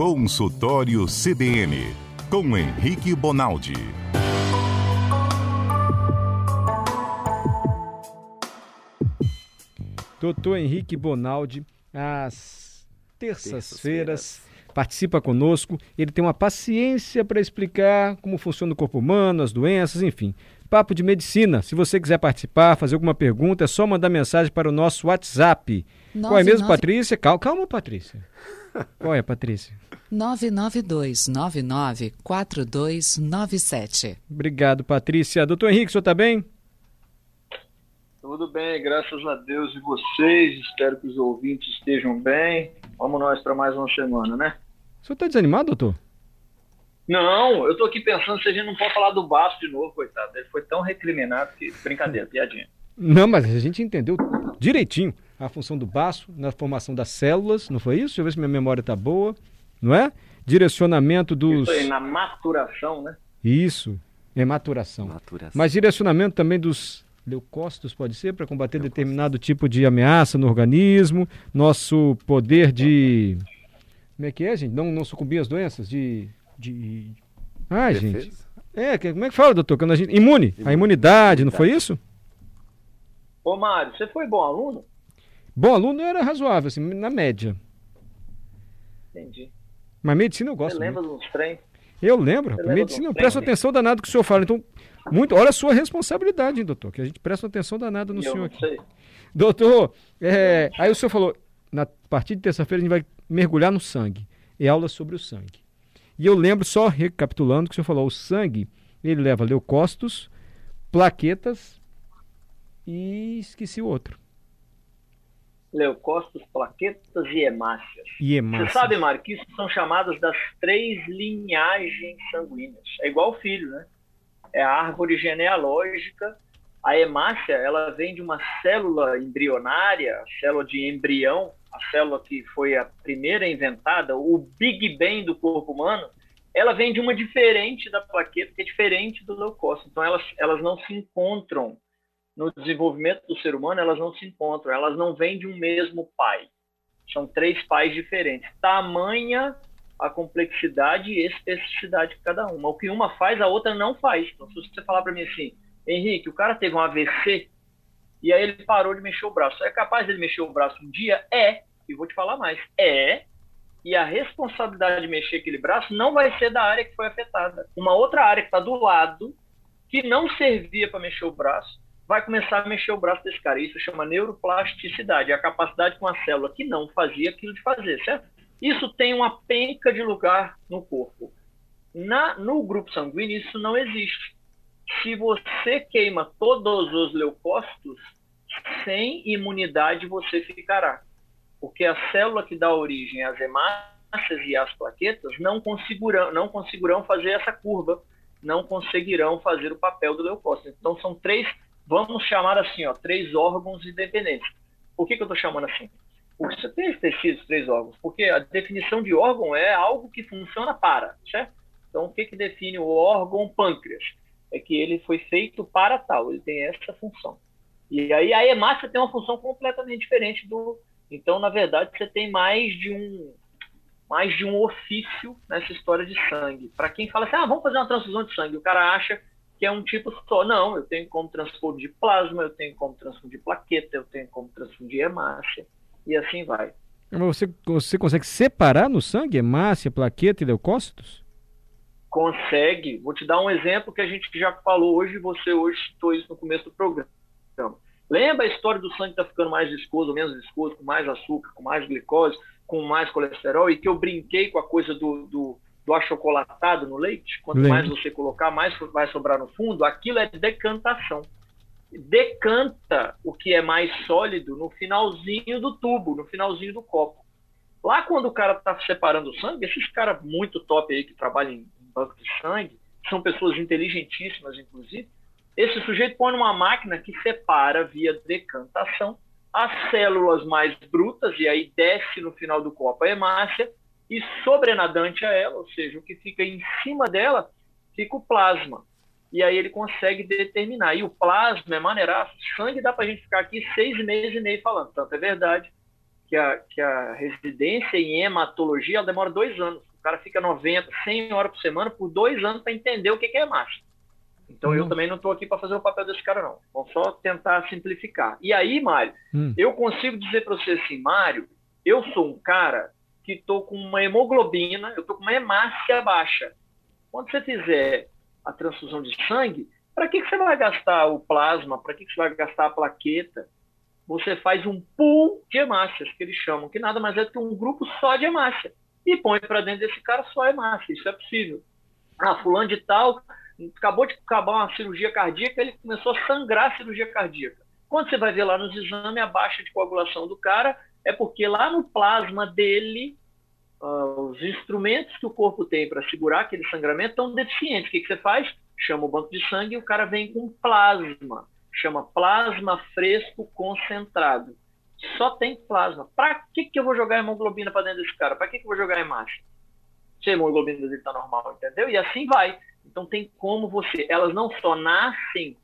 Consultório CBN, com Henrique Bonaldi. Doutor Henrique Bonaldi, às terças-feiras, participa conosco. Ele tem uma paciência para explicar como funciona o corpo humano, as doenças, enfim. Papo de medicina. Se você quiser participar, fazer alguma pergunta, é só mandar mensagem para o nosso WhatsApp. Qual é mesmo, Patrícia? Calma, calma, Patrícia. Qual é, Patrícia? 992994297. Obrigado, Patrícia. Doutor Henrique, o senhor está bem? Tudo bem, graças a Deus e vocês. Espero que os ouvintes estejam bem. Vamos nós para mais uma semana, né? O senhor está desanimado, doutor? Não, eu estou aqui pensando se a gente não pode falar do Baço de novo, coitado. Ele foi tão recriminado que. Brincadeira, piadinha. Não, mas a gente entendeu direitinho a função do baço na formação das células, não foi isso? Deixa eu ver se minha memória está boa, não é? Direcionamento dos. Isso aí, na maturação, né? Isso, é maturação. Maturação. Mas direcionamento também dos leucócitos, pode ser, para combater determinado tipo de ameaça no organismo, nosso poder de. Como é que é, gente? Não, não sucumbir às doenças? De. de... Ah, Defesa? gente. É, que- como é que fala, doutor? Quando a gente... Imune, a imunidade, não foi isso? Ô, Mário, você foi bom aluno? Bom aluno era razoável, assim, na média. Entendi. Mas medicina eu gosto. Você lembra dos trem? Eu lembro, Você Medicina, eu presto trem? atenção danado que o senhor fala. Então, muito, olha a sua responsabilidade, hein, doutor, que a gente presta atenção danada no Eu senhor aqui. Doutor, é, aí o senhor falou, na partir de terça-feira a gente vai mergulhar no sangue. É aula sobre o sangue. E eu lembro, só recapitulando, que o senhor falou, o sangue, ele leva leucócitos, plaquetas e esqueci o outro. Leucócitos, plaquetas e hemácias. E hemácia. Você sabe, Mário, que isso são chamadas das três linhagens sanguíneas. É igual o filho, né? É a árvore genealógica. A hemácia, ela vem de uma célula embrionária, a célula de embrião, a célula que foi a primeira inventada, o Big Bang do corpo humano. Ela vem de uma diferente da plaqueta, que é diferente do leucócito. Então, elas, elas não se encontram no desenvolvimento do ser humano, elas não se encontram, elas não vêm de um mesmo pai. São três pais diferentes. Tamanha a complexidade e especificidade de cada uma. O que uma faz, a outra não faz. Então, se você falar para mim assim, Henrique, o cara teve um AVC e aí ele parou de mexer o braço. É capaz dele mexer o braço um dia? É. E vou te falar mais. É. E a responsabilidade de mexer aquele braço não vai ser da área que foi afetada. Uma outra área que está do lado, que não servia para mexer o braço, vai começar a mexer o braço desse cara. Isso chama neuroplasticidade, é a capacidade com a célula que não fazia aquilo de fazer, certo? Isso tem uma penca de lugar no corpo. Na, no grupo sanguíneo, isso não existe. Se você queima todos os leucócitos, sem imunidade você ficará. Porque a célula que dá origem às hemácias e às plaquetas não conseguirão, não conseguirão fazer essa curva, não conseguirão fazer o papel do leucócito. Então são três, vamos chamar assim, ó, três órgãos independentes. Por que, que eu estou chamando assim? Porque você tem esses três órgãos, porque a definição de órgão é algo que funciona para, certo? Então o que, que define o órgão pâncreas? É que ele foi feito para tal, ele tem essa função. E aí a hemácia tem uma função completamente diferente do. Então, na verdade, você tem mais de um mais de um ofício nessa história de sangue. Para quem fala assim, ah, vamos fazer uma transfusão de sangue, o cara acha que é um tipo só. Não, eu tenho como transfundir plasma, eu tenho como transfundir plaqueta, eu tenho como transfundir hemácia, e assim vai. Mas você, você consegue separar no sangue hemácia, plaqueta e leucócitos? Consegue. Vou te dar um exemplo que a gente já falou hoje, e você hoje citou isso no começo do programa. Lembra a história do sangue tá ficando mais viscoso menos viscoso, com mais açúcar, com mais glicose, com mais colesterol, e que eu brinquei com a coisa do, do, do achocolatado no leite? Quanto Lembro. mais você colocar, mais vai sobrar no fundo. Aquilo é decantação. Decanta o que é mais sólido no finalzinho do tubo, no finalzinho do copo. Lá quando o cara está separando o sangue, esses caras muito top aí que trabalham em banco de sangue, são pessoas inteligentíssimas, inclusive, esse sujeito põe numa máquina que separa via decantação as células mais brutas, e aí desce no final do copo a hemácia, e sobrenadante a ela, ou seja, o que fica em cima dela, fica o plasma. E aí ele consegue determinar. E o plasma é maneiraço. Sangue dá para a gente ficar aqui seis meses e meio falando. Tanto é verdade que a, que a residência em hematologia ela demora dois anos. O cara fica 90, 100 horas por semana por dois anos para entender o que é hemácia. Então hum. eu também não estou aqui para fazer o papel desse cara, não. Vamos só tentar simplificar. E aí, Mário, hum. eu consigo dizer para você assim, Mário, eu sou um cara que estou com uma hemoglobina, eu estou com uma hemácia baixa. Quando você fizer a transfusão de sangue, para que, que você vai gastar o plasma? Para que, que você vai gastar a plaqueta? Você faz um pool de hemácias, que eles chamam, que nada mais é do que um grupo só de hemácia. E põe para dentro desse cara só hemácia. Isso é possível. Ah, fulano de tal acabou de acabar uma cirurgia cardíaca, ele começou a sangrar a cirurgia cardíaca. Quando você vai ver lá nos exames a baixa de coagulação do cara, é porque lá no plasma dele, uh, os instrumentos que o corpo tem para segurar aquele sangramento estão deficientes. O que, que você faz? Chama o banco de sangue e o cara vem com plasma. Chama plasma fresco concentrado. Só tem plasma. Para que, que eu vou jogar hemoglobina para dentro desse cara? Para que, que eu vou jogar hemácia? Se a hemoglobina dele está normal, entendeu? E assim vai. Então tem como você. Elas não só nascem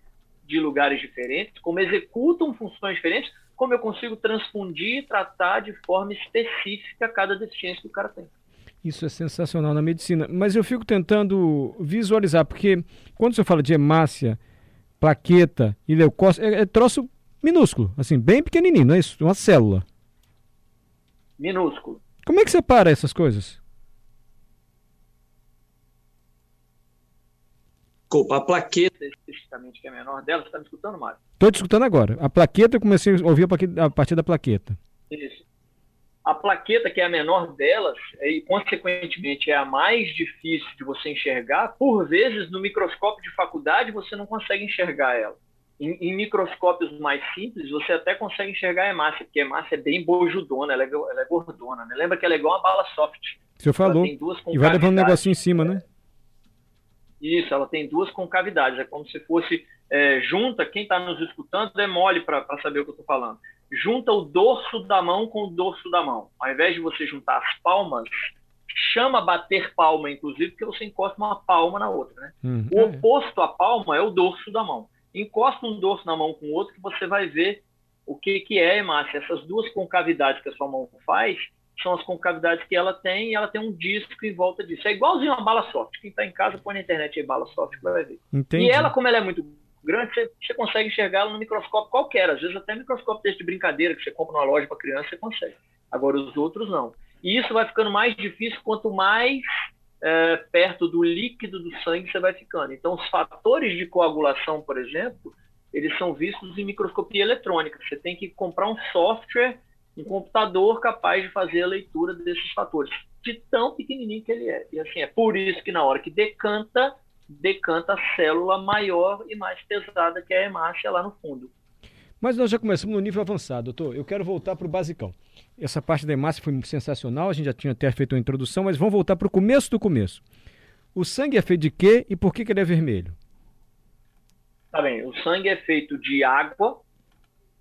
de lugares diferentes, como executam funções diferentes, como eu consigo transfundir e tratar de forma específica cada deficiência que o cara tem. Isso é sensacional na medicina. Mas eu fico tentando visualizar, porque quando você fala de hemácia, plaqueta e leucócito, é, é troço minúsculo, assim, bem pequenininho, não é isso? Uma célula. Minúsculo. Como é que separa essas coisas? Desculpa, a plaqueta especificamente, que é a menor dela, você está me escutando, Mário? Estou te escutando agora. A plaqueta, eu comecei a ouvir a partir da plaqueta. Isso. A plaqueta, que é a menor delas, e consequentemente é a mais difícil de você enxergar, por vezes no microscópio de faculdade você não consegue enxergar ela. Em, em microscópios mais simples, você até consegue enxergar a hemácia, porque a hemácia é bem bojudona, ela é, ela é gordona. Né? Lembra que ela é igual uma bala soft. Senhor falou. E vai levando um negocinho em cima, né? Isso, ela tem duas concavidades. É como se fosse é, junta, quem está nos escutando é mole para saber o que eu estou falando. Junta o dorso da mão com o dorso da mão. Ao invés de você juntar as palmas, chama bater palma, inclusive, porque você encosta uma palma na outra. Né? Uhum. O oposto à palma é o dorso da mão. Encosta um dorso na mão com o outro que você vai ver o que, que é hemácia. Essas duas concavidades que a sua mão faz são as concavidades que ela tem e ela tem um disco em volta disso. É igualzinho uma bala soft. Quem está em casa põe na internet aí bala soft que vai ver. Entendi. E ela, como ela é muito grande, você, você consegue enxergá-la no microscópio qualquer. Às vezes até microscópio desse de brincadeira que você compra numa loja para criança, você consegue. Agora os outros não. E isso vai ficando mais difícil quanto mais é, perto do líquido do sangue você vai ficando. Então os fatores de coagulação, por exemplo, eles são vistos em microscopia eletrônica. Você tem que comprar um software um computador capaz de fazer a leitura desses fatores, de tão pequenininho que ele é. E assim, é por isso que na hora que decanta, decanta a célula maior e mais pesada que é a hemácia lá no fundo. Mas nós já começamos no nível avançado, doutor. Eu quero voltar para o basicão. Essa parte da hemácia foi sensacional, a gente já tinha até feito uma introdução, mas vamos voltar para o começo do começo. O sangue é feito de quê e por que, que ele é vermelho? Tá bem, o sangue é feito de água,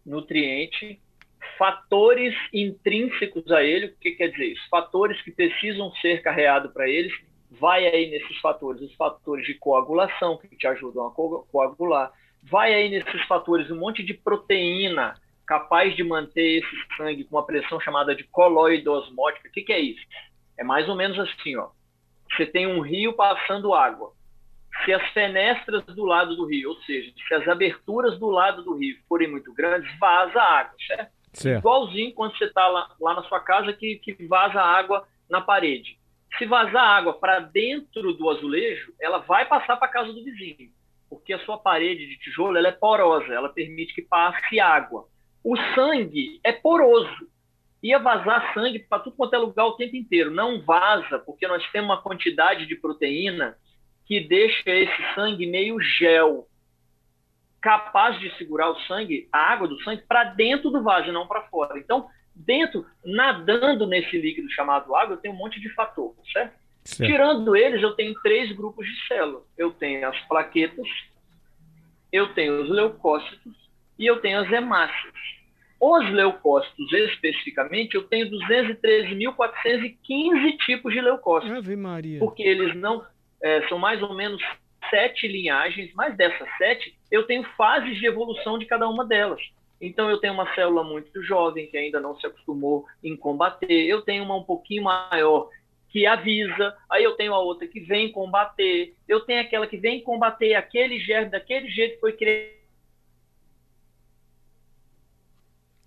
nutriente, fatores intrínsecos a ele, o que quer dizer isso? Fatores que precisam ser carreados para eles, vai aí nesses fatores, os fatores de coagulação, que te ajudam a coagular, vai aí nesses fatores um monte de proteína capaz de manter esse sangue com uma pressão chamada de coloide osmótica. O que, que é isso? É mais ou menos assim, ó. Você tem um rio passando água. Se as fenestras do lado do rio, ou seja, se as aberturas do lado do rio forem muito grandes, vaza água, certo? Certo. Igualzinho quando você está lá, lá, na sua casa que, que vaza água na parede. Se vazar água para dentro do azulejo, ela vai passar para a casa do vizinho, porque a sua parede de tijolo ela é porosa, ela permite que passe água. O sangue é poroso, ia vazar sangue para tudo quanto é lugar o tempo inteiro. Não vaza, porque nós temos uma quantidade de proteína que deixa esse sangue meio gel capaz de segurar o sangue, a água do sangue, para dentro do vaso não para fora. Então, dentro, nadando nesse líquido chamado água, eu tenho um monte de fator, certo? certo? Tirando eles, eu tenho três grupos de células. Eu tenho as plaquetas, eu tenho os leucócitos e eu tenho as hemácias. Os leucócitos, especificamente, eu tenho 213.415 tipos de leucócitos. Ave Maria. Porque eles não é, são mais ou menos sete linhagens, mas dessas sete, eu tenho fases de evolução de cada uma delas. Então, eu tenho uma célula muito jovem, que ainda não se acostumou em combater. Eu tenho uma um pouquinho maior, que avisa, aí eu tenho a outra que vem combater, eu tenho aquela que vem combater aquele germe daquele jeito que foi criado.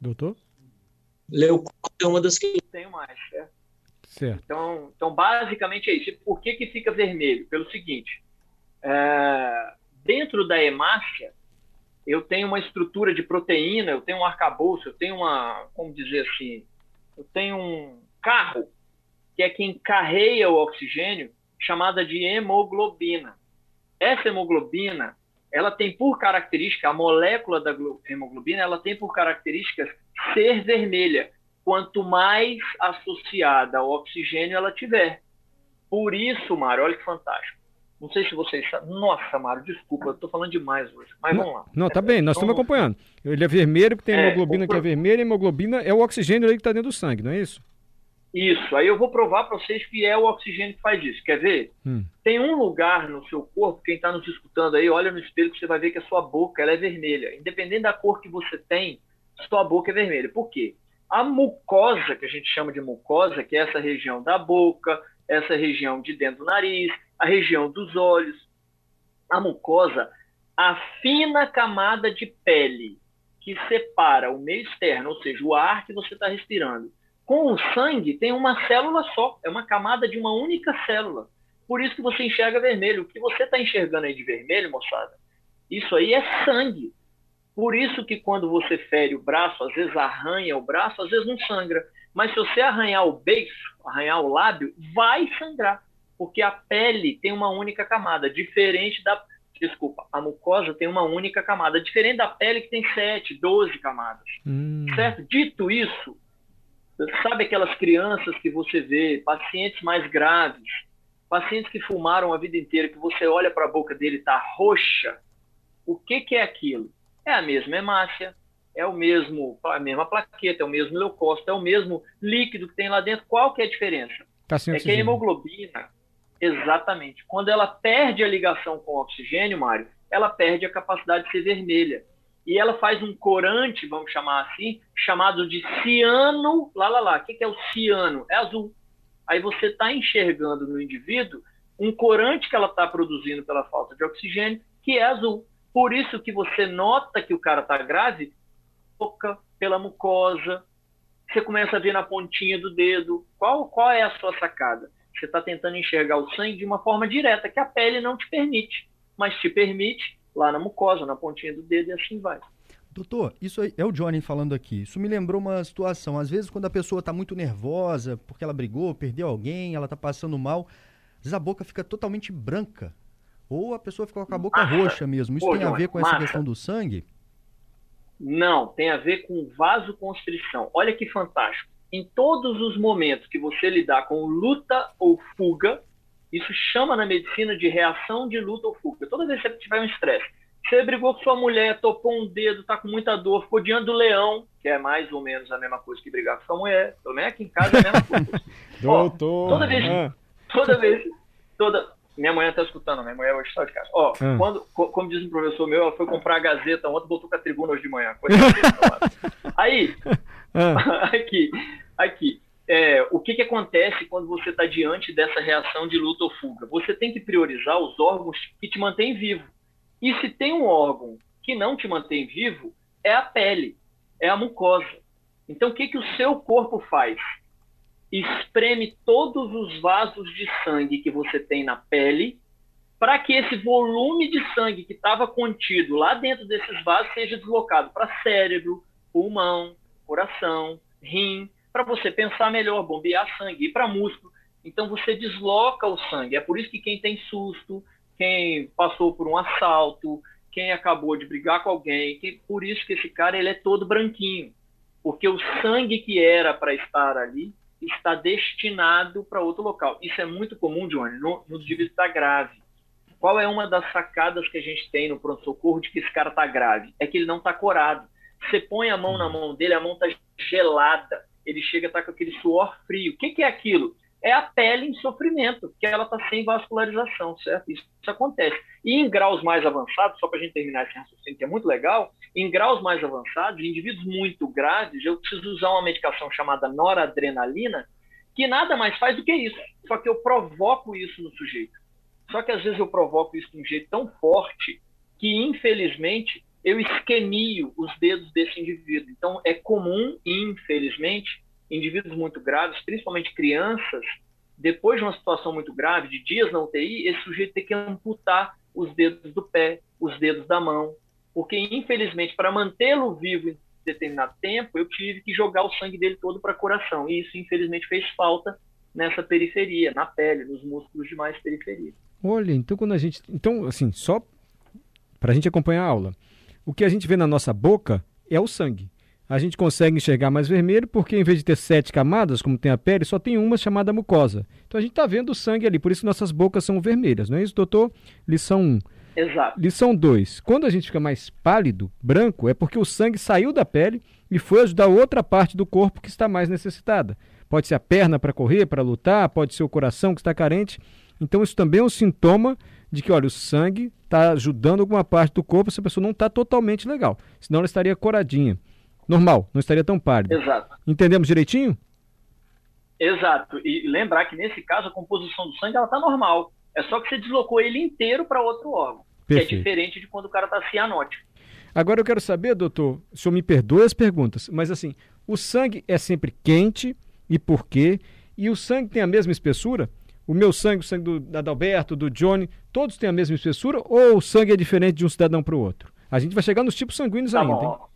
Doutor? Leucócito é uma das que eu tenho mais, certo? certo. Então, então, basicamente é isso. Por que, que fica vermelho? Pelo seguinte, é, dentro da hemácia, eu tenho uma estrutura de proteína, eu tenho um arcabouço, eu tenho uma, como dizer assim, eu tenho um carro que é quem carreia o oxigênio, chamada de hemoglobina. Essa hemoglobina, ela tem por característica, a molécula da hemoglobina, ela tem por características ser vermelha, quanto mais associada ao oxigênio ela tiver. Por isso, Mário, olha que fantástico. Não sei se vocês. Nossa, Mário, desculpa, eu estou falando demais hoje. Mas não, vamos lá. Não, tá bem, nós estamos então, acompanhando. Ele é vermelho, porque tem é, hemoglobina que é vermelha, hemoglobina é o oxigênio aí que está dentro do sangue, não é isso? Isso. Aí eu vou provar para vocês que é o oxigênio que faz isso. Quer ver? Hum. Tem um lugar no seu corpo, quem está nos escutando aí, olha no espelho que você vai ver que a sua boca ela é vermelha. Independente da cor que você tem, sua boca é vermelha. Por quê? A mucosa, que a gente chama de mucosa, que é essa região da boca, essa região de dentro do nariz, a região dos olhos, a mucosa, a fina camada de pele que separa o meio externo, ou seja, o ar que você está respirando, com o sangue tem uma célula só, é uma camada de uma única célula. Por isso que você enxerga vermelho. O que você está enxergando aí de vermelho, moçada, isso aí é sangue. Por isso que quando você fere o braço, às vezes arranha o braço, às vezes não sangra. Mas se você arranhar o beiço, arranhar o lábio, vai sangrar. Porque a pele tem uma única camada, diferente da. Desculpa, a mucosa tem uma única camada, diferente da pele que tem 7, 12 camadas. Hum. Certo? Dito isso, Sabe aquelas crianças que você vê, pacientes mais graves, pacientes que fumaram a vida inteira, que você olha para a boca dele e está roxa? O que, que é aquilo? É a mesma hemácia, é o mesmo, a mesma plaqueta, é o mesmo leucócito, é o mesmo líquido que tem lá dentro. Qual que é a diferença? Tá é que a hemoglobina, exatamente, quando ela perde a ligação com o oxigênio, Mário, ela perde a capacidade de ser vermelha e ela faz um corante, vamos chamar assim, chamado de ciano, lá, lá, lá. O que é o ciano? É azul. Aí você está enxergando no indivíduo um corante que ela está produzindo pela falta de oxigênio, que é azul. Por isso que você nota que o cara está grave, boca, pela mucosa, você começa a ver na pontinha do dedo. Qual, qual é a sua sacada? Você está tentando enxergar o sangue de uma forma direta, que a pele não te permite, mas te permite lá na mucosa, na pontinha do dedo e assim vai. Doutor, isso é o Johnny falando aqui. Isso me lembrou uma situação. Às vezes, quando a pessoa está muito nervosa, porque ela brigou, perdeu alguém, ela está passando mal, às vezes a boca fica totalmente branca. Ou a pessoa fica com a boca massa. roxa mesmo. Isso Pô, tem a ver com massa. essa questão do sangue? Não, tem a ver com vasoconstrição. Olha que fantástico. Em todos os momentos que você lidar com luta ou fuga, isso chama na medicina de reação de luta ou fuga. Toda vez que você tiver um estresse, você brigou com sua mulher, topou um dedo, tá com muita dor, ficou diante do leão, que é mais ou menos a mesma coisa que brigar com sua mulher. Pelo menos aqui em casa é a mesma coisa. Doutor. Ó, toda vez, ah. toda vez, toda. Minha mulher tá escutando, minha mulher hoje está de casa. Ó, ah. quando, como diz um professor meu, ela foi comprar a Gazeta ontem, botou com a tribuna hoje de manhã. Aí, ah. aqui, aqui é, o que, que acontece quando você está diante dessa reação de luta ou fuga? Você tem que priorizar os órgãos que te mantêm vivo. E se tem um órgão que não te mantém vivo, é a pele, é a mucosa. Então, o que, que o seu corpo faz? Espreme todos os vasos de sangue que você tem na pele para que esse volume de sangue que estava contido lá dentro desses vasos seja deslocado para cérebro, pulmão, coração, rim, para você pensar melhor, bombear sangue, ir para músculo. Então você desloca o sangue. É por isso que quem tem susto, quem passou por um assalto, quem acabou de brigar com alguém, que, por isso que esse cara ele é todo branquinho, porque o sangue que era para estar ali está destinado para outro local. Isso é muito comum, Johnny, no, no indivíduo está grave. Qual é uma das sacadas que a gente tem no pronto-socorro de que esse cara está grave? É que ele não está corado. Você põe a mão na mão dele, a mão está gelada ele chega a estar com aquele suor frio. O que, que é aquilo? É a pele em sofrimento, porque ela está sem vascularização, certo? Isso, isso, acontece. E em graus mais avançados, só para a gente terminar esse raciocínio, que é muito legal, em graus mais avançados, indivíduos muito graves, eu preciso usar uma medicação chamada noradrenalina, que nada mais faz do que isso. Só que eu provoco isso no sujeito. Só que às vezes eu provoco isso de um jeito tão forte que, infelizmente, eu esquemio os dedos desse indivíduo. Então, é comum, infelizmente, indivíduos muito graves, principalmente crianças, depois de uma situação muito grave, de dias na UTI, esse sujeito tem que amputar os dedos do pé, os dedos da mão, porque, infelizmente, para mantê-lo vivo em determinado tempo, eu tive que jogar o sangue dele todo para coração. E isso, infelizmente, fez falta nessa periferia, na pele, nos músculos de mais periferia. Olha, então quando a gente. Então, assim, só para a gente acompanhar a aula. O que a gente vê na nossa boca é o sangue. A gente consegue enxergar mais vermelho porque, em vez de ter sete camadas, como tem a pele, só tem uma chamada mucosa. Então a gente está vendo o sangue ali, por isso nossas bocas são vermelhas, não é isso, doutor? Lição 1. Exato. Lição 2. Quando a gente fica mais pálido, branco, é porque o sangue saiu da pele e foi ajudar outra parte do corpo que está mais necessitada. Pode ser a perna para correr, para lutar, pode ser o coração que está carente. Então, isso também é um sintoma de que, olha, o sangue está ajudando alguma parte do corpo, essa pessoa não está totalmente legal. Senão ela estaria coradinha. Normal, não estaria tão pálida. Exato. Entendemos direitinho? Exato. E lembrar que nesse caso a composição do sangue ela está normal. É só que você deslocou ele inteiro para outro órgão. Perfeito. Que é diferente de quando o cara está cianótico. Agora eu quero saber, doutor, o senhor me perdoe as perguntas, mas assim, o sangue é sempre quente e por quê? E o sangue tem a mesma espessura? O meu sangue, o sangue do da Adalberto, do Johnny, todos têm a mesma espessura ou o sangue é diferente de um cidadão para o outro? A gente vai chegar nos tipos sanguíneos Tá ainda, hein? bom.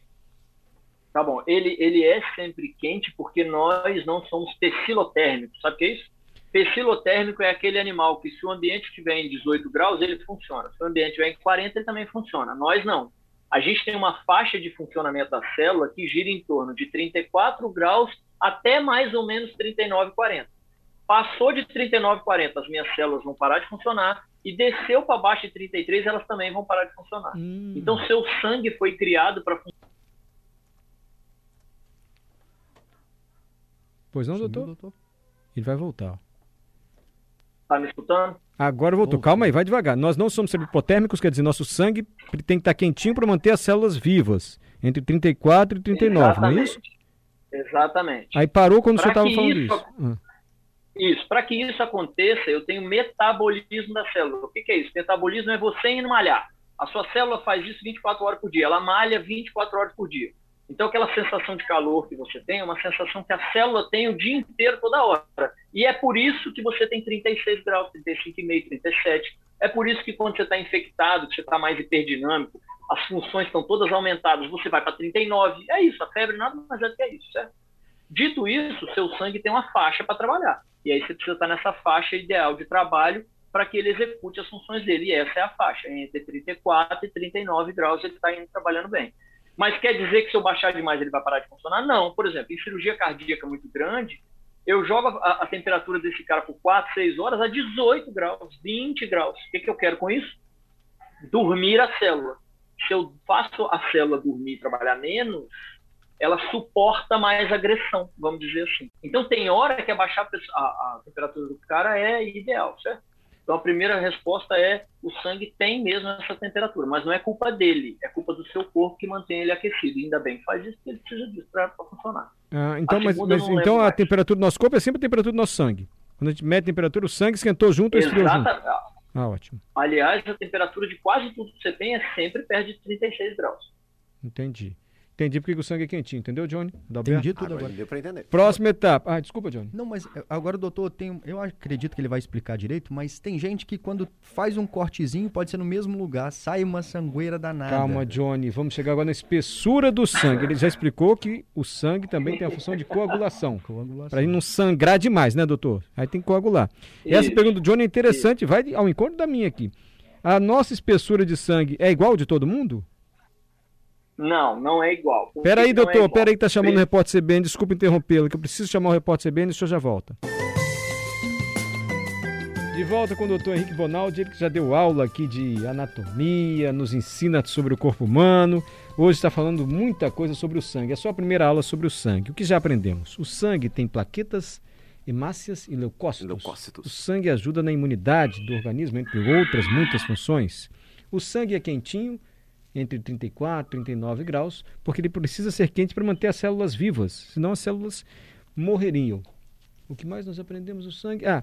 Tá bom. Ele, ele é sempre quente porque nós não somos tecilotérmicos. Sabe o que é isso? Tecilotérmico é aquele animal que se o ambiente estiver em 18 graus, ele funciona. Se o ambiente estiver em 40, ele também funciona. Nós não. A gente tem uma faixa de funcionamento da célula que gira em torno de 34 graus até mais ou menos 39, 40. Passou de 39, 40, as minhas células vão parar de funcionar e desceu para baixo de 33, elas também vão parar de funcionar. Hum. Então, seu sangue foi criado para funcionar. Pois não, Sumiu, doutor? Ele vai voltar. ó. Tá me escutando? Agora voltou. Calma aí, vai devagar. Nós não somos hipotérmicos, quer dizer, nosso sangue tem que estar quentinho para manter as células vivas, entre 34 e 39, não é isso? Exatamente. Aí parou quando o senhor Pra estava falando isso- isso. Ah, Isso. Para que isso aconteça, eu tenho metabolismo da célula. O que, que é isso? Metabolismo é você indo malhar. A sua célula faz isso 24 horas por dia. Ela malha 24 horas por dia. Então, aquela sensação de calor que você tem é uma sensação que a célula tem o dia inteiro, toda hora. E é por isso que você tem 36 graus, 35,5, 37. É por isso que quando você está infectado, que você está mais hiperdinâmico, as funções estão todas aumentadas, você vai para 39. É isso, a febre nada mais é do que isso, certo? Dito isso, seu sangue tem uma faixa para trabalhar. E aí você precisa estar nessa faixa ideal de trabalho para que ele execute as funções dele. E essa é a faixa. Entre 34 e 39 graus ele está indo trabalhando bem. Mas quer dizer que se eu baixar demais ele vai parar de funcionar? Não. Por exemplo, em cirurgia cardíaca muito grande, eu jogo a, a temperatura desse cara por 4, 6 horas a 18 graus, 20 graus. O que, que eu quero com isso? Dormir a célula. Se eu faço a célula dormir e trabalhar menos, ela suporta mais agressão, vamos dizer assim. Então tem hora que abaixar a, a- temperatura do cara é ideal, certo? Então a primeira resposta é o sangue tem mesmo essa temperatura, mas não é culpa dele, é culpa do seu corpo que mantém ele aquecido. E ainda bem que faz isso, porque ele precisa disso para funcionar. ah, então, A mas, mas então a mais. temperatura do nosso corpo é sempre a temperatura do nosso sangue. Quando a gente mede a temperatura, o sangue esquentou junto ou esfriou junto? Ah, ótimo. aliás, a temperatura de quase tudo que você tem é sempre perto de 36 graus. Entendi. Entendi porque que o sangue é quentinho, entendeu, Johnny? Entendi tudo Agora agora. deu para entender. Próxima etapa. Ah, desculpa, Johnny. Não, mas eh, agora o doutor tem. um- Eu acredito que ele vai explicar direito, mas tem gente que quando faz um cortezinho, pode ser no mesmo lugar, sai uma sangueira danada. Calma, Johnny. Vamos chegar agora na espessura do sangue. Ele já explicou que o sangue também tem a função de coagulação. Coagulação. Para não sangrar demais, né, doutor? Aí tem que coagular. Essa Isso. pergunta do Johnny é interessante, vai ao encontro da minha aqui. A nossa espessura de sangue é igual de todo mundo? Não, não é igual. Peraí, é doutor, igual? peraí que tá chamando o Primeiro- repórter CBN, desculpa interrompê-lo, que eu preciso chamar o repórter CBN e o senhor já volta. De volta com o doutor Henrique Bonaldi, ele que já deu aula aqui de anatomia, nos ensina sobre o corpo humano. Hoje está falando muita coisa sobre o sangue. É só a primeira aula sobre o sangue. O que já aprendemos? O sangue tem plaquetas, hemácias e leucócitos. Leucócitos. O sangue ajuda na imunidade do organismo, entre outras muitas funções. O sangue é quentinho, entre 34 e 39 graus, porque ele precisa ser quente para manter as células vivas, senão as células morreriam. O que mais nós aprendemos do sangue? Ah,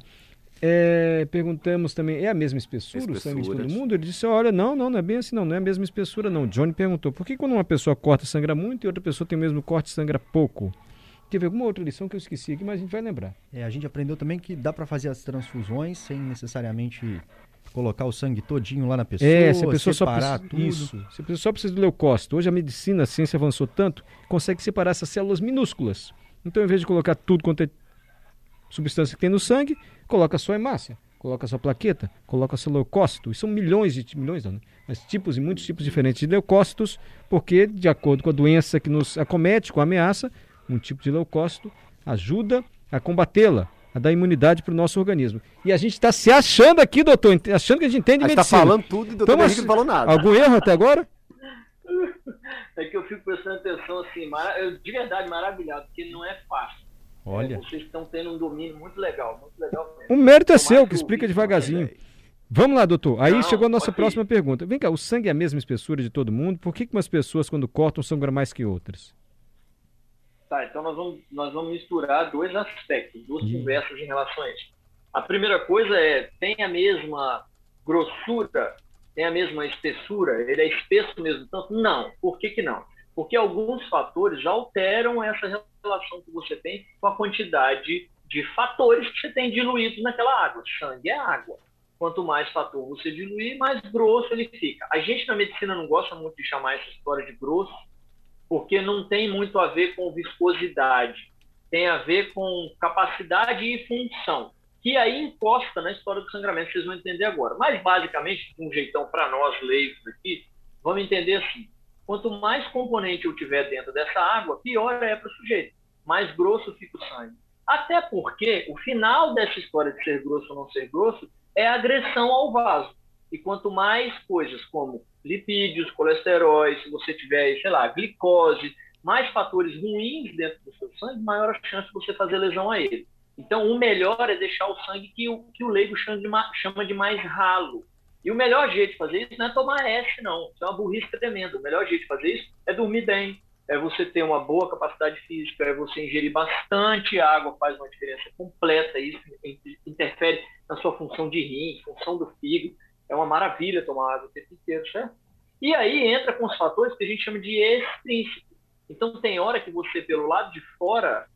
é, perguntamos também, é a mesma espessura, o sangue de todo mundo? Ele disse, olha, não, não, não é bem assim não, não é a mesma espessura não. Johnny perguntou, por que quando uma pessoa corta sangra muito e outra pessoa tem o mesmo corte sangra pouco? Teve alguma outra lição que eu esqueci aqui, mas a gente vai lembrar. É, a gente aprendeu também que dá para fazer as transfusões sem necessariamente colocar o sangue todinho lá na pessoa, é, se a pessoa separar só tudo. Isso, se a pessoa só precisa do leucócito. Hoje a medicina, a ciência avançou tanto, consegue separar essas células minúsculas. Então, em vez de colocar tudo quanto é substância que tem no sangue, coloca só hemácia, coloca só plaqueta, coloca só leucócito. E são milhões de milhões, não, né? mas tipos e muitos tipos diferentes de leucócitos, porque de acordo com a doença que nos acomete, com a ameaça, um tipo de leucócito ajuda a combatê-la, a dar imunidade para o nosso organismo. E a gente está se achando aqui, doutor, achando que a gente entende a gente medicina. está falando tudo e o doutor Então, não falou nada. Algum erro até agora? É que eu fico prestando atenção assim, eu, de verdade maravilhado, porque não é fácil. Olha, É, vocês estão tendo um domínio muito legal, muito legal mesmo. O mérito é Tomara seu, que explica devagarzinho. Vamos lá, doutor. Aí Não, chegou a nossa pode ir. próxima pergunta. Vem cá, o sangue é a mesma espessura de todo mundo? Por que, que umas pessoas, quando cortam, sangram mais que outras? Tá, então nós vamos, nós vamos misturar dois aspectos, duas Ih. conversas em relação a isso. A primeira coisa é, tem a mesma grossura, tem a mesma espessura, ele é espesso mesmo tanto? Não. Por que que não? Porque alguns fatores alteram essa relação que você tem com a quantidade de fatores que você tem diluídos naquela água. Sangue é água. Quanto mais fator você diluir, mais grosso ele fica. A gente na medicina não gosta muito de chamar essa história de grosso, porque não tem muito a ver com viscosidade, tem a ver com capacidade e função, que aí encosta na história do sangramento, vocês vão entender agora. Mas, basicamente, um jeitão para nós leigos aqui, vamos entender assim: quanto mais componente eu tiver dentro dessa água, pior é para o sujeito, mais grosso fica o sangue. Até porque o final dessa história de ser grosso ou não ser grosso é agressão ao vaso. E quanto mais coisas como lipídios, colesteróis, se você tiver, sei lá, glicose, mais fatores ruins dentro do seu sangue, maior a chance de você fazer lesão a ele. Então, o melhor é deixar o sangue que o, que o leigo chama de, ma- chama de mais ralo. E o melhor jeito de fazer isso não é tomar S, não. Isso é uma burrice tremenda. O melhor jeito de fazer isso é dormir bem, é você ter uma boa capacidade física, é você ingerir bastante água, faz uma diferença completa. Isso interfere na sua função de rim, função do fígado. É uma maravilha tomar água o tempo inteiro, certo? E aí entra com os fatores que a gente chama de extrínsecos. Então tem hora que você, pelo lado de fora,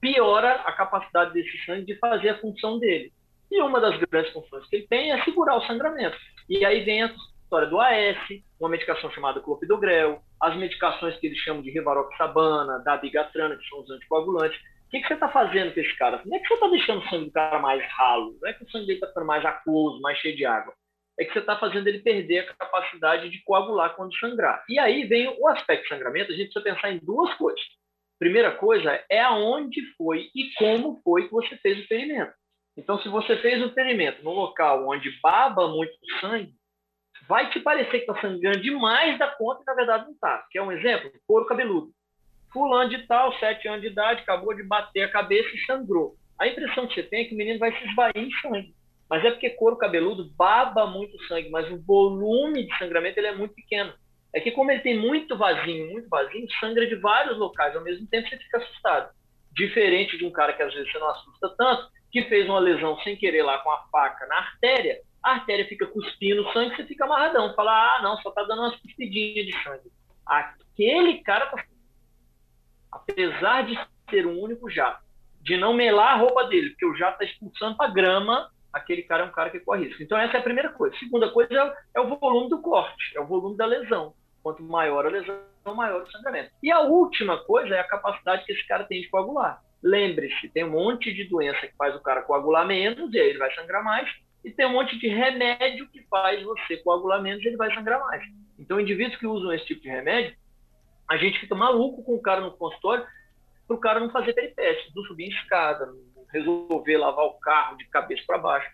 piora a capacidade desse sangue de fazer a função dele. E uma das grandes funções que ele tem é segurar o sangramento. E aí vem a história do AS, uma medicação chamada clopidogrel, as medicações que eles chamam de rivaroxabana, da bigatrana, que são os anticoagulantes. O que, que você está fazendo com esse cara? Não é que você está deixando o sangue do cara mais ralo, não é que o sangue dele está ficando mais aquoso, mais cheio de água. É que você está fazendo ele perder a capacidade de coagular quando sangrar. E aí vem o aspecto de sangramento, a gente precisa pensar em duas coisas. Primeira coisa é aonde foi e como foi que você fez o ferimento. Então, se você fez o ferimento num local onde baba muito sangue, vai te parecer que está sangrando demais da conta e na verdade não está. Quer um exemplo? Couro cabeludo. Fulano de tal, sete anos de idade, acabou de bater a cabeça e sangrou. A impressão que você tem é que o menino vai se esvair em sangue. Mas é porque couro cabeludo baba muito sangue, mas o volume de sangramento ele é muito pequeno. É que como ele tem muito vasinho, muito vasinho, sangra de vários locais ao mesmo tempo, você fica assustado. Diferente de um cara que às vezes você não assusta tanto, que fez uma lesão sem querer lá com a faca na artéria, a artéria fica cuspindo sangue, você fica amarradão. Fala, ah, não, só tá dando umas cuspidinhas de sangue. Aquele cara tá apesar de ser um único jato, de não melar a roupa dele, porque o jato está expulsando para grama, aquele cara é um cara que corre risco. Então essa é a primeira coisa. Segunda coisa é, é o volume do corte, é o volume da lesão. Quanto maior a lesão, maior o sangramento. E a última coisa é a capacidade que esse cara tem de coagular. Lembre-se, tem um monte de doença que faz o cara coagular menos, e aí ele vai sangrar mais, e tem um monte de remédio que faz você coagular menos e ele vai sangrar mais. Então, indivíduos que usam esse tipo de remédio, a gente fica maluco com o cara no consultório para o cara não fazer peripécias, não subir em escada, não resolver lavar o carro de cabeça para baixo,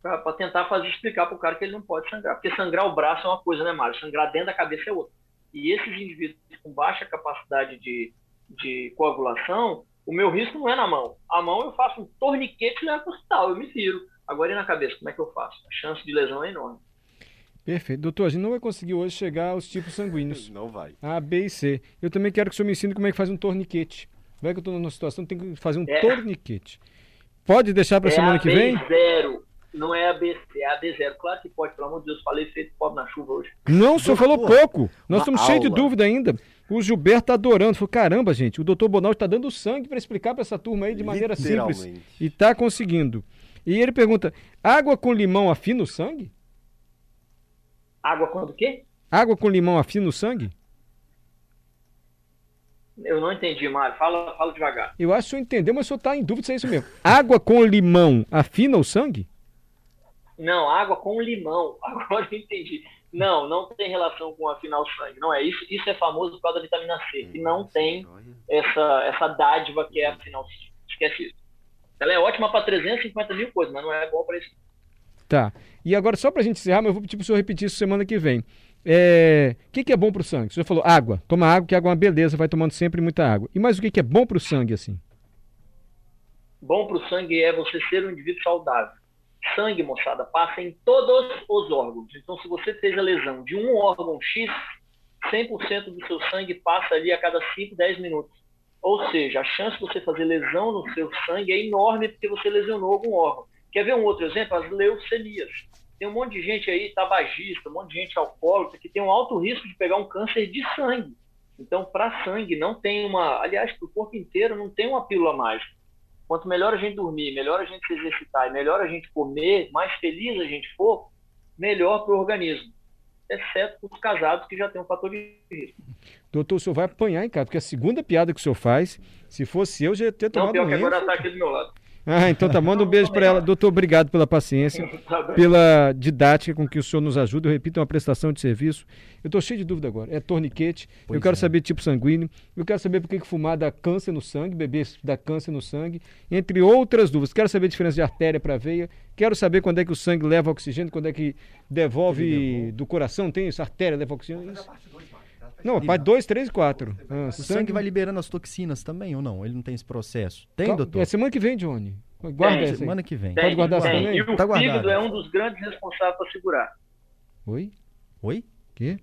para tentar fazer explicar para o cara que ele não pode sangrar. Porque sangrar o braço é uma coisa, né, Mário? Sangrar dentro da cabeça é outra. E esses indivíduos com baixa capacidade de, de coagulação, o meu risco não é na mão. A mão eu faço um torniquete e levo para o hospital, eu me viro. Agora e na cabeça, como é que eu faço? A chance de lesão é enorme. Perfeito. Doutor, a gente não vai conseguir hoje chegar aos tipos sanguíneos. Não vai. A, B e C. Eu também quero que o senhor me ensine como é que faz um torniquete. Vai que eu tô numa situação, tem que fazer um É. torniquete. Pode deixar para é semana a que vem? B0, não é a BC, é a B0. Claro que pode, pelo amor de Deus, falei feito pobre na chuva hoje. Não, o senhor falou pouco. Nós estamos cheios de aula. dúvida ainda. O Gilberto tá adorando. Falou, caramba, gente, o doutor Bonaldo está dando sangue para explicar para essa turma aí de maneira simples. E tá conseguindo. E ele pergunta: água com limão afina o sangue? Água quando o quê? Água com limão afina o sangue? Eu não entendi, Mário. Fala, fala devagar. Eu acho que o senhor entendeu, mas o senhor está em dúvida se é isso mesmo. Água com limão afina o sangue? Não, água com limão. Agora eu entendi. Não, não tem relação com afinar o sangue. Não é isso. Isso é famoso por causa da vitamina C, que não tem essa, essa dádiva que é afinar o sangue. Esquece isso. Ela é ótima para 350 mil coisas, mas não é bom para isso. Tá. E agora, só pra gente encerrar, mas eu vou pedir pro senhor repetir isso semana que vem. É, O que, que é bom sangue? O senhor falou água. Toma água, que água é uma beleza, vai tomando sempre muita água. E mais o que, que é bom pro sangue, assim? Bom para o sangue é você ser um indivíduo saudável. Sangue, moçada, passa em todos os órgãos. Então, se você fez a lesão de um órgão X, 100% do seu sangue passa ali a cada 5, 10 minutos. Ou seja, a chance de você fazer lesão no seu sangue é enorme porque você lesionou algum órgão. Quer ver um outro exemplo? As leucemias. Tem um monte de gente aí, tabagista, um monte de gente alcoólatra, que tem um alto risco de pegar um câncer de sangue. Então, para sangue, não tem uma. Aliás, para o corpo inteiro, não tem uma pílula mágica. Quanto melhor a gente dormir, melhor a gente se exercitar e melhor a gente comer, mais feliz a gente for, melhor para o organismo. Exceto para os casados que já têm um fator de risco. Doutor, o senhor vai apanhar em casa, porque a segunda piada que o senhor faz, se fosse eu, já ia ter Não, tomado pior um que agora está aqui do meu lado. Ah, então tá, manda um beijo para ela. Doutor, obrigado pela paciência, Tá pela didática com que o senhor nos ajuda. Eu repito, é uma prestação de serviço. Eu tô cheio de dúvida agora. É torniquete, eu Pois quero é. saber tipo sanguíneo, eu quero saber por que que fumar dá câncer no sangue, beber dá câncer no sangue, entre outras dúvidas. Quero saber a diferença de artéria para veia, quero saber quando é que o sangue leva oxigênio, quando é que devolve do coração, tem isso? Artéria leva oxigênio? Isso? Não, parte 2, 3 e 4. Ah, O sangue vai liberando as toxinas também ou não? Ele não tem esse processo? Tem, Cal- doutor? É semana que vem, Johnny. Guarda Tem. essa aí. Semana que vem. Pode guardar essa tem. também? E o Tá fígado guardado. é um dos grandes responsáveis para segurar. Oi? Oi? Quê?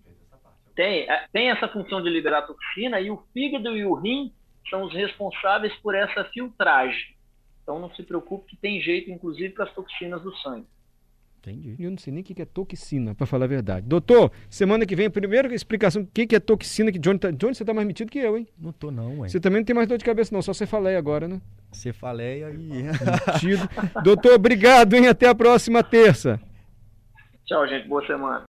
Tem, é, tem essa função de liberar toxina e o fígado e o rim são os responsáveis por essa filtragem. Então não se preocupe que tem jeito, inclusive, para as toxinas do sangue. Entendi. Eu não sei nem o que é toxina, pra falar a verdade. Doutor, semana que vem, a primeira explicação do que é toxina, que Johnny, tá, Johnny, você tá mais metido que eu, hein? Não tô não, ué. Você também não tem mais dor de cabeça não, só você falei agora, né? Cefaleia e... Metido. Doutor, obrigado, hein? Até a próxima terça. Tchau, gente. Boa semana.